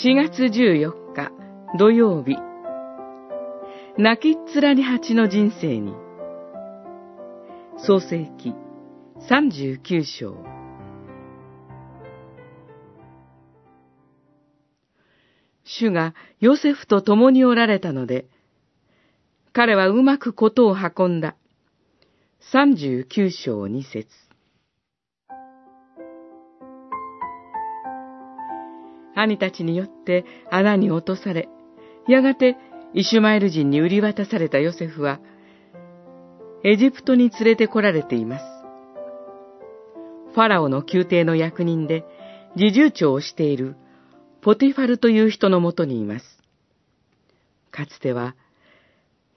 4月14日土曜日。泣きっ面に蜂の人生に。創世記39章。主がヨセフと共におられたので、彼はうまくことを運んだ。39章2節。兄たちによって穴に落とされ、やがてイシュマエル人に売り渡されたヨセフは、エジプトに連れて来られています。ファラオの宮廷の役人で、侍従長をしているポティファルという人のもとにいます。かつては、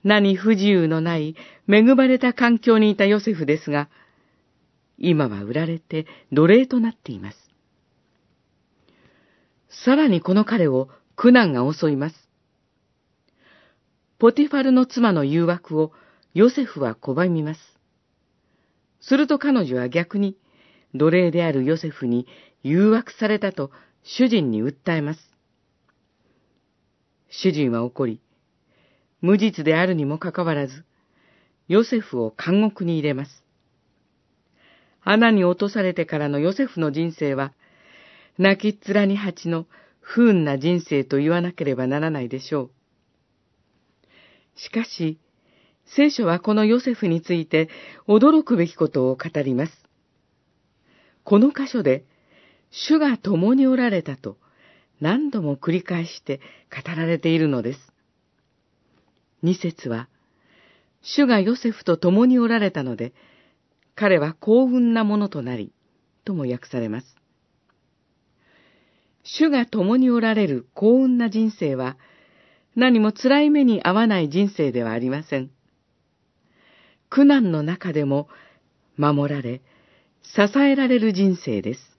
何不自由のない恵まれた環境にいたヨセフですが、今は売られて奴隷となっています。さらにこの彼を苦難が襲います。ポティファルの妻の誘惑をヨセフは拒みます。すると彼女は逆に奴隷であるヨセフに誘惑されたと主人に訴えます。主人は怒り、無実であるにもかかわらず、ヨセフを監獄に入れます。穴に落とされてからのヨセフの人生は、泣きっ面に蜂の不運な人生と言わなければならないでしょう。しかし、聖書はこのヨセフについて驚くべきことを語ります。この箇所で、主が共におられたと何度も繰り返して語られているのです。二節は、主がヨセフと共におられたので、彼は幸運なものとなり、とも訳されます。主が共におられる幸運な人生は、何も辛い目に遭わない人生ではありません。苦難の中でも守られ、支えられる人生です。